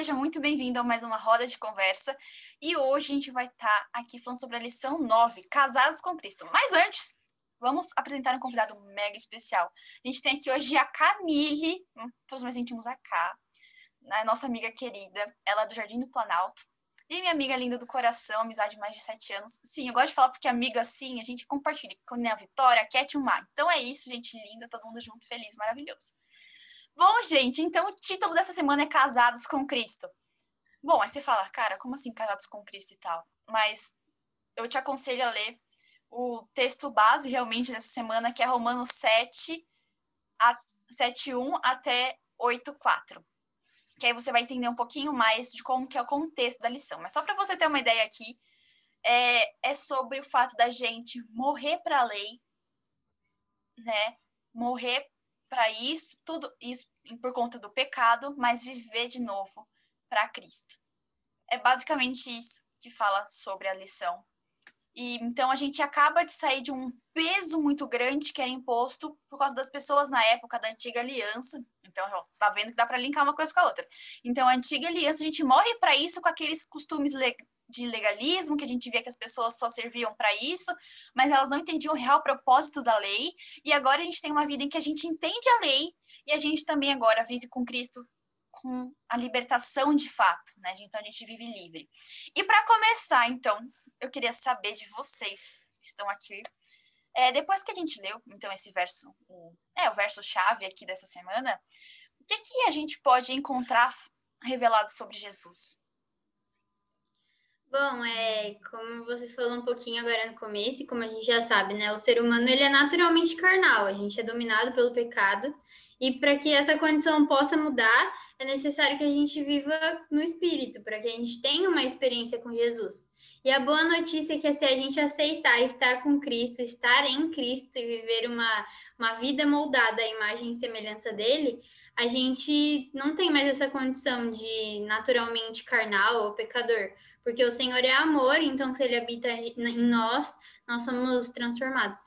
seja muito bem-vindo a mais uma roda de conversa. E hoje a gente vai estar tá aqui falando sobre a lição 9, Casados com Cristo. Mas antes, vamos apresentar um convidado mega especial. A gente tem aqui hoje a Camille, hum, para os mais íntimos a K, a nossa amiga querida, ela é do Jardim do Planalto. E minha amiga linda do coração, amizade de mais de sete anos. Sim, eu gosto de falar porque amiga assim, a gente compartilha. Com a Vitória, a Cat e o Mar. Então é isso, gente linda, todo mundo junto, feliz, maravilhoso. Bom, gente, então o título dessa semana é Casados com Cristo. Bom, aí você fala, cara, como assim Casados com Cristo e tal? Mas eu te aconselho a ler o texto base realmente dessa semana, que é Romanos 7, a, 7 1 até 8, 4. Que aí você vai entender um pouquinho mais de como que é o contexto da lição. Mas só para você ter uma ideia aqui, é, é sobre o fato da gente morrer para a lei, né? Morrer para isso, tudo isso por conta do pecado, mas viver de novo para Cristo. É basicamente isso que fala sobre a lição. E então a gente acaba de sair de um peso muito grande que era imposto por causa das pessoas na época da antiga aliança. Então, tá vendo que dá para linkar uma coisa com a outra. Então, a antiga aliança, a gente morre para isso com aqueles costumes de legalismo, que a gente via que as pessoas só serviam para isso, mas elas não entendiam o real propósito da lei. E agora a gente tem uma vida em que a gente entende a lei e a gente também agora vive com Cristo com a libertação de fato, né? Então a gente vive livre. E para começar, então, eu queria saber de vocês que estão aqui. É, depois que a gente leu, então, esse verso, o, é, o verso chave aqui dessa semana, o que, que a gente pode encontrar revelado sobre Jesus? Bom, é, como você falou um pouquinho agora no começo, e como a gente já sabe, né, o ser humano ele é naturalmente carnal, a gente é dominado pelo pecado, e para que essa condição possa mudar, é necessário que a gente viva no espírito, para que a gente tenha uma experiência com Jesus. E a boa notícia é que se a gente aceitar estar com Cristo, estar em Cristo e viver uma, uma vida moldada à imagem e semelhança dele, a gente não tem mais essa condição de naturalmente carnal ou pecador, porque o Senhor é amor, então se ele habita em nós, nós somos transformados.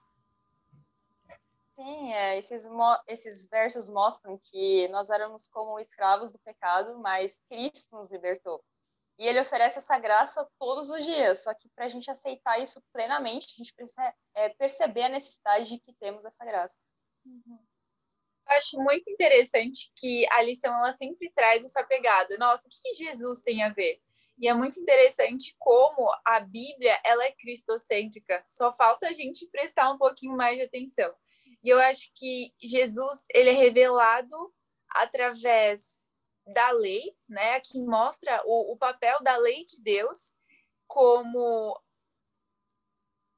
Sim, é, esses, esses versos mostram que nós éramos como escravos do pecado, mas Cristo nos libertou. E ele oferece essa graça todos os dias, só que para a gente aceitar isso plenamente, a gente precisa é, perceber a necessidade de que temos essa graça. Uhum. Eu acho muito interessante que a lição ela sempre traz essa pegada. Nossa, o que Jesus tem a ver? E é muito interessante como a Bíblia ela é cristocêntrica. Só falta a gente prestar um pouquinho mais de atenção. E eu acho que Jesus ele é revelado através da lei, né? Que mostra o, o papel da lei de Deus como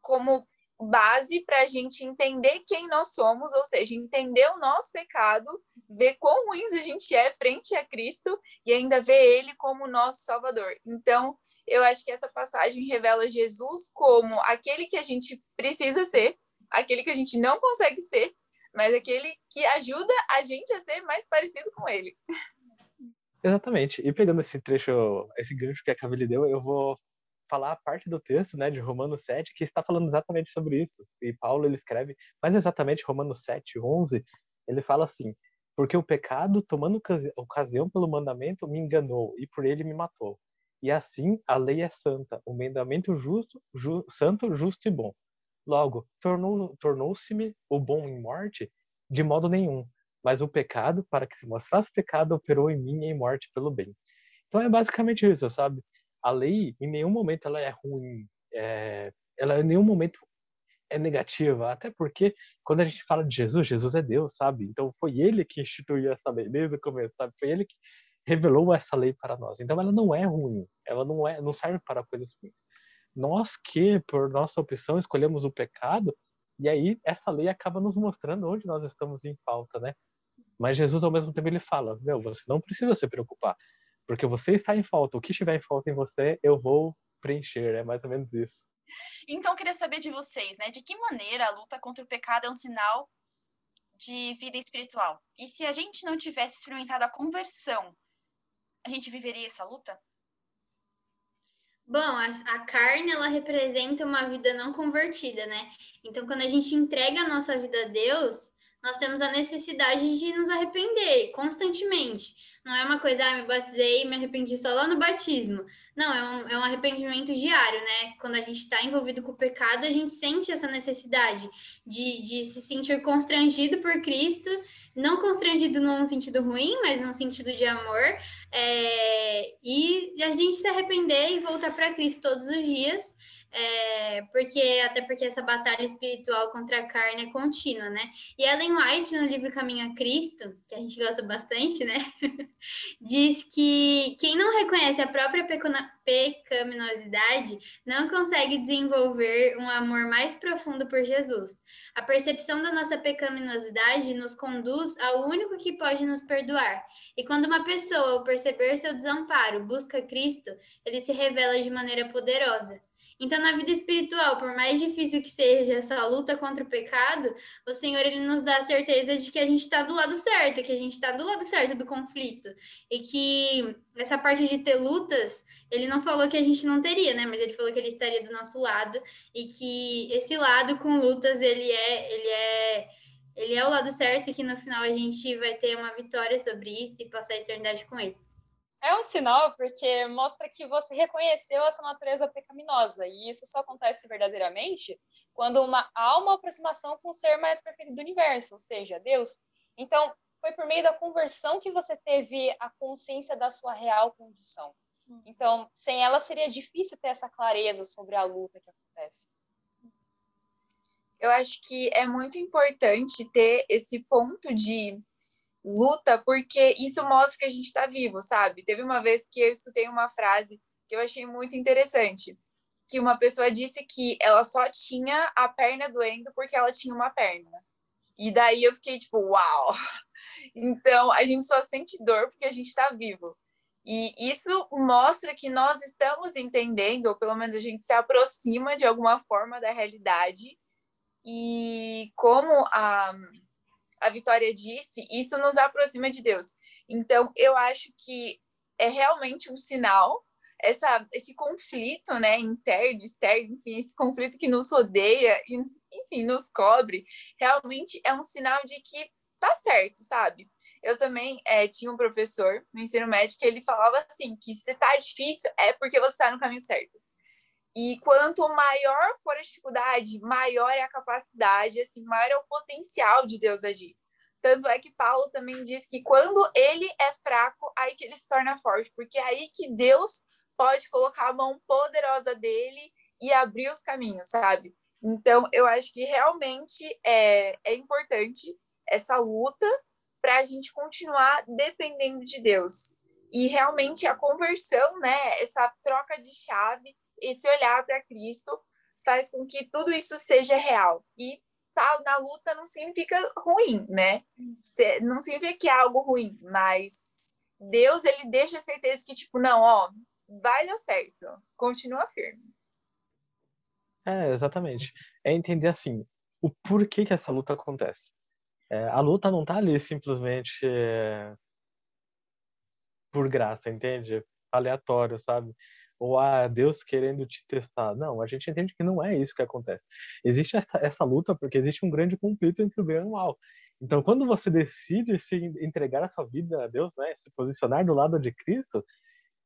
como base para a gente entender quem nós somos, ou seja, entender o nosso pecado, ver quão ruins a gente é frente a Cristo e ainda ver Ele como nosso Salvador. Então, eu acho que essa passagem revela Jesus como aquele que a gente precisa ser, aquele que a gente não consegue ser, mas aquele que ajuda a gente a ser mais parecido com Ele. Exatamente. E pegando esse trecho, esse gancho que a Camille deu, eu vou falar a parte do texto, né, de Romanos 7, que está falando exatamente sobre isso. E Paulo ele escreve, mas exatamente Romanos 7, 11, ele fala assim: "Porque o pecado, tomando ocasião pelo mandamento, me enganou e por ele me matou. E assim a lei é santa, o mandamento justo, ju, santo, justo e bom. Logo, tornou tornou-se-me o bom em morte de modo nenhum, mas o pecado, para que se mostrasse pecado, operou em mim em morte pelo bem." Então é basicamente isso, sabe? A lei em nenhum momento ela é ruim, é, ela em nenhum momento é negativa, até porque quando a gente fala de Jesus, Jesus é Deus, sabe? Então foi ele que instituiu essa lei desde o começo, sabe? Foi ele que revelou essa lei para nós. Então ela não é ruim, ela não é, não serve para coisas ruins. Nós que por nossa opção escolhemos o pecado e aí essa lei acaba nos mostrando onde nós estamos em falta, né? Mas Jesus ao mesmo tempo ele fala: "Meu, você não precisa se preocupar. Porque você está em falta. O que estiver em falta em você, eu vou preencher. É mais ou menos isso. Então, eu queria saber de vocês, né? De que maneira a luta contra o pecado é um sinal de vida espiritual? E se a gente não tivesse experimentado a conversão, a gente viveria essa luta? Bom, a, a, carne ela representa uma vida não convertida, né? Então, quando a gente entrega a nossa vida a Deus, nós temos a necessidade de nos arrepender constantemente. Não é uma coisa, ah, me batizei e me arrependi só lá no batismo. Não, é um, é um arrependimento diário, né? Quando a gente está envolvido com o pecado, a gente sente essa necessidade de, de se sentir constrangido por Cristo, não constrangido num sentido ruim, mas num sentido de amor, é, e a gente se arrepender e voltar para Cristo todos os dias é, porque até porque essa batalha espiritual contra a carne é contínua, né? E Ellen White, no livro Caminho a Cristo, que a gente gosta bastante, né? diz que quem não reconhece a própria pecaminosidade não consegue desenvolver um amor mais profundo por Jesus. A percepção da nossa pecaminosidade nos conduz ao único que pode nos perdoar. E quando uma pessoa, ao perceber seu desamparo, busca Cristo, ele se revela de maneira poderosa. Então, na vida espiritual, por mais difícil que seja essa luta contra o pecado, o Senhor ele nos dá a certeza de que a gente está do lado certo, que a gente está do lado certo do conflito. E que essa parte de ter lutas, ele não falou que a gente não teria, né? Mas ele falou que ele estaria do nosso lado e que esse lado com lutas, ele é, ele é, ele é o lado certo e que no final a gente vai ter uma vitória sobre isso e passar a eternidade com ele. É um sinal porque mostra que você reconheceu essa natureza pecaminosa, e isso só acontece verdadeiramente quando uma, há uma aproximação com o ser mais perfeito do universo, ou seja, Deus. Então, foi por meio da conversão que você teve a consciência da sua real condição. Hum. Então, sem ela seria difícil ter essa clareza sobre a luta que acontece. Eu acho que é muito importante ter esse ponto de luta, porque isso mostra que a gente está vivo, sabe? Teve uma vez que eu escutei uma frase que eu achei muito interessante, que uma pessoa disse que ela só tinha a perna doendo porque ela tinha uma perna. E daí eu fiquei tipo, uau! Então a gente só sente dor porque a gente está vivo. E isso mostra que nós estamos entendendo, ou pelo menos a gente se aproxima de alguma forma da realidade. E como a a Vitória disse, isso nos aproxima de Deus. Então, eu acho que é realmente um sinal essa, esse conflito, né, interno, externo, enfim, esse conflito que nos rodeia e, enfim, nos cobre, realmente é um sinal de que tá certo, sabe? Eu também é, tinha um professor no ensino médio que ele falava assim, que se tá difícil é porque você está no caminho certo. E quanto maior for a dificuldade, maior é a capacidade, assim, maior é o potencial de Deus agir. Tanto é que Paulo também diz que quando ele é fraco, aí que ele se torna forte, porque é aí que Deus pode colocar a mão poderosa dele e abrir os caminhos, sabe? Então, eu acho que realmente é, é importante essa luta para a gente continuar dependendo de Deus. E realmente a conversão, né, essa troca de chave, esse olhar para Cristo faz com que tudo isso seja real. E tá na luta não significa ruim, né? Não significa que é algo ruim, mas Deus, ele deixa a certeza que, tipo, não, ó, vai dar certo. Continua firme. É, exatamente. É entender, assim, o porquê que essa luta acontece. É, a luta não tá ali simplesmente é, por graça, entende? Aleatório, sabe? Ou ah, Deus querendo te testar. Não, a gente entende que não é isso que acontece. Existe essa, essa luta porque existe um grande conflito entre o bem e o mal. Então, quando você decide se entregar a sua vida a Deus, né, se posicionar do lado de Cristo,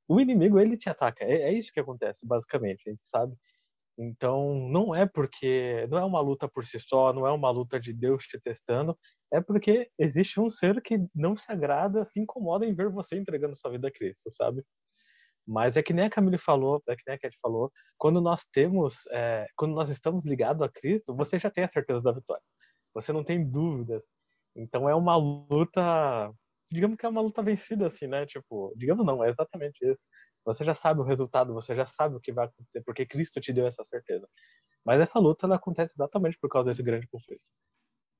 o inimigo ele te ataca. É, é isso que acontece, basicamente, a gente sabe. Então, não é porque não é uma luta por si só, não é uma luta de Deus te testando, é porque existe um ser que não se agrada, se incomoda em ver você entregando sua vida a Cristo, sabe? Mas é que nem a Camille falou, é que nem a Cat falou, quando nós temos, é, quando nós estamos ligados a Cristo, você já tem a certeza da vitória. Você não tem dúvidas. Então é uma luta, digamos que é uma luta vencida, assim, né? Tipo, digamos não, é exatamente isso. Você já sabe o resultado, você já sabe o que vai acontecer, porque Cristo te deu essa certeza. Mas essa luta ela acontece exatamente por causa desse grande conflito.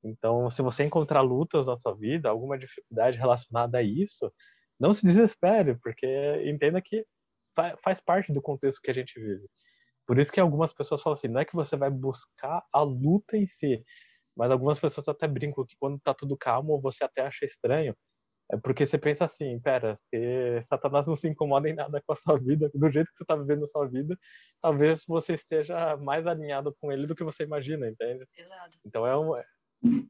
Então, se você encontrar lutas na sua vida, alguma dificuldade relacionada a isso, não se desespere, porque entenda que faz parte do contexto que a gente vive. Por isso que algumas pessoas falam assim, não é que você vai buscar a luta em si, mas algumas pessoas até brincam que quando tá tudo calmo, você até acha estranho, é porque você pensa assim, pera, se Satanás não se incomoda em nada com a sua vida, do jeito que você tá vivendo a sua vida, talvez você esteja mais alinhado com ele do que você imagina, entende? Exato. Então é, um,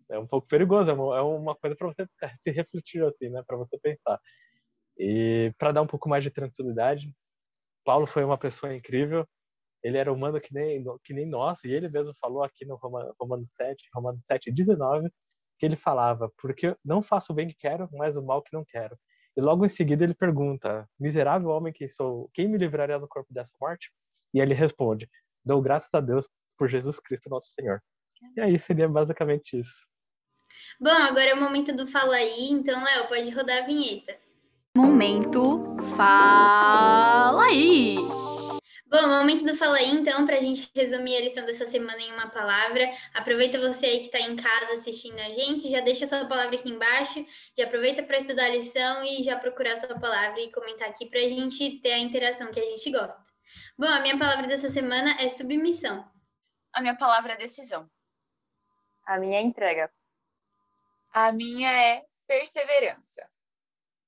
É um pouco perigoso, é uma, é uma coisa para você se refletir assim, né, para você pensar. E para dar um pouco mais de tranquilidade, Paulo foi uma pessoa incrível. Ele era humano que nem que nem nós, e ele mesmo falou aqui no Romano, Romano 7, Romano 7, 19, que ele falava: "Porque não faço o bem que quero, mas o mal que não quero". E logo em seguida ele pergunta: "Miserável homem que sou, quem me livraria do corpo dessa morte?" E ele responde: "Dou graças a Deus por Jesus Cristo, nosso Senhor". E aí seria basicamente isso. Bom, agora é o momento do Fala aí, então, Léo, pode rodar a vinheta. Momento Fala aí! Bom, momento do Fala aí, então, para a gente resumir a lição dessa semana em uma palavra. Aproveita você aí que está em casa assistindo a gente, já deixa sua palavra aqui embaixo, já aproveita para estudar a lição e já procurar sua palavra e comentar aqui para a gente ter a interação que a gente gosta. Bom, a minha palavra dessa semana é submissão. A minha palavra é decisão. A minha é entrega. A minha é perseverança.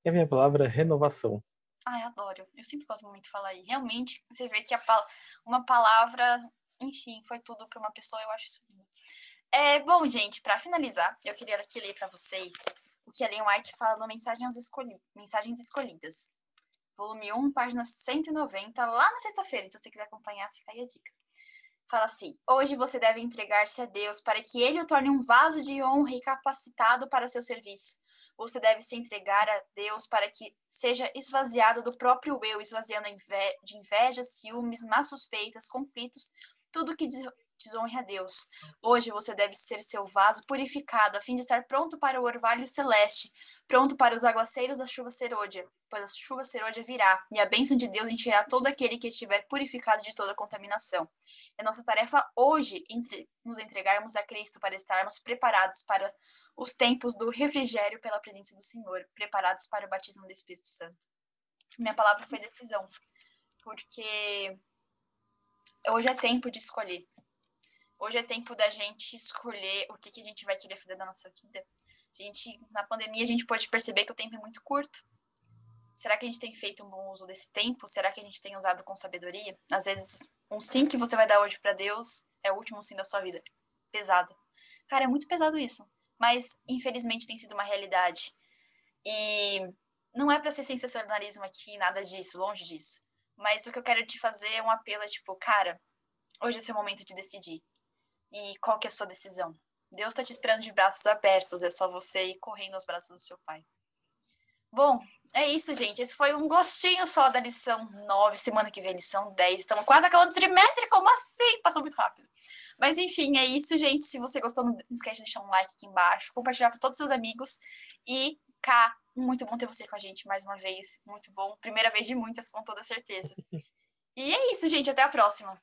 E a minha palavra é renovação. Ai, adoro. Eu sempre gosto muito de falar aí. Realmente, você vê que a, uma palavra, enfim, foi tudo para uma pessoa, eu acho isso lindo. É, bom, gente, para finalizar, eu queria aqui ler para vocês o que a Ellen White fala no Mensagens, Escolhi Mensagens Escolhidas. Volume 1, página 190, lá na sexta-feira. Então, se você quiser acompanhar, fica aí a dica fala assim: Hoje você deve entregar-se a Deus para que ele o torne um vaso de honra e capacitado para seu serviço. Você deve se entregar a Deus para que seja esvaziado do próprio eu, esvaziando de inveja, ciúmes, más suspeitas, conflitos, tudo que desonre a Deus. Hoje você deve ser seu vaso purificado, a fim de estar pronto para o orvalho celeste, pronto para os aguaceiros da chuva serôdia, pois a chuva serôdia virá, e a bênção de Deus encherá todo aquele que estiver purificado de toda contaminação. É nossa tarefa hoje entre, nos entregarmos a Cristo para estarmos preparados para os tempos do refrigério pela presença do Senhor, preparados para o batismo do Espírito Santo. Minha palavra foi decisão, porque hoje é tempo de escolher. Hoje é tempo da gente escolher o que, que a gente vai querer fazer da nossa vida. A gente, na pandemia, a gente pode perceber que o tempo é muito curto. Será que a gente tem feito um bom uso desse tempo? Será que a gente tem usado com sabedoria? Às vezes, um sim que você vai dar hoje para Deus é o último sim da sua vida. Pesado. Cara, é muito pesado isso. Mas, infelizmente, tem sido uma realidade. E não é para ser sensacionalismo aqui, nada disso, longe disso. Mas o que eu quero te fazer é um apelo, é tipo, cara, hoje é seu momento de decidir. E qual que é a sua decisão? Deus está te esperando de braços abertos, é só você ir correndo aos braços do seu pai. Bom, é isso, gente. Esse foi um gostinho só da lição 9. Semana que vem, lição 10. Estamos quase acabando o trimestre. Como assim? Passou muito rápido. Mas enfim, é isso, gente. Se você gostou, não esquece de deixar um like aqui embaixo, compartilhar com todos os seus amigos. E cá, muito bom ter você com a gente mais uma vez. Muito bom. Primeira vez de muitas, com toda certeza. E é isso, gente. Até a próxima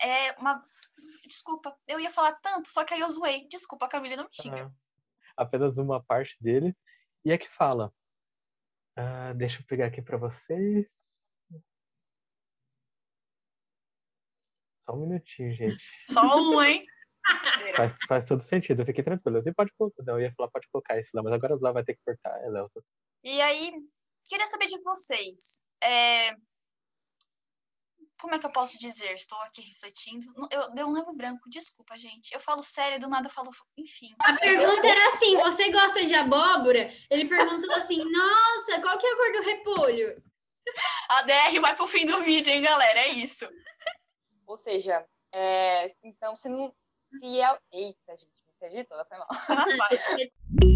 é uma. Desculpa, eu ia falar tanto, só que aí eu zoei. Desculpa, Camila, não me xinga. Ah, apenas uma parte dele. E é que fala. Ah, deixa eu pegar aqui para vocês. Só um minutinho, gente. Só um, hein? faz, faz todo sentido, eu fiquei tranquilo. Você pode colocar, não, eu ia falar, pode colocar isso lá, mas agora lá vai ter que cortar. É. E aí, queria saber de vocês. É, como é que eu posso dizer? Estou aqui refletindo. Eu dei um leve branco, desculpa, gente. Eu falo sério, do nada eu falo, enfim. A pergunta era assim: você gosta de abóbora? Ele perguntou assim: nossa, qual que é a cor do repolho? A DR vai pro fim do vídeo, hein, galera? É isso. Ou seja, é, então se não. Se é. Eita, gente, me perdi toda, foi mal.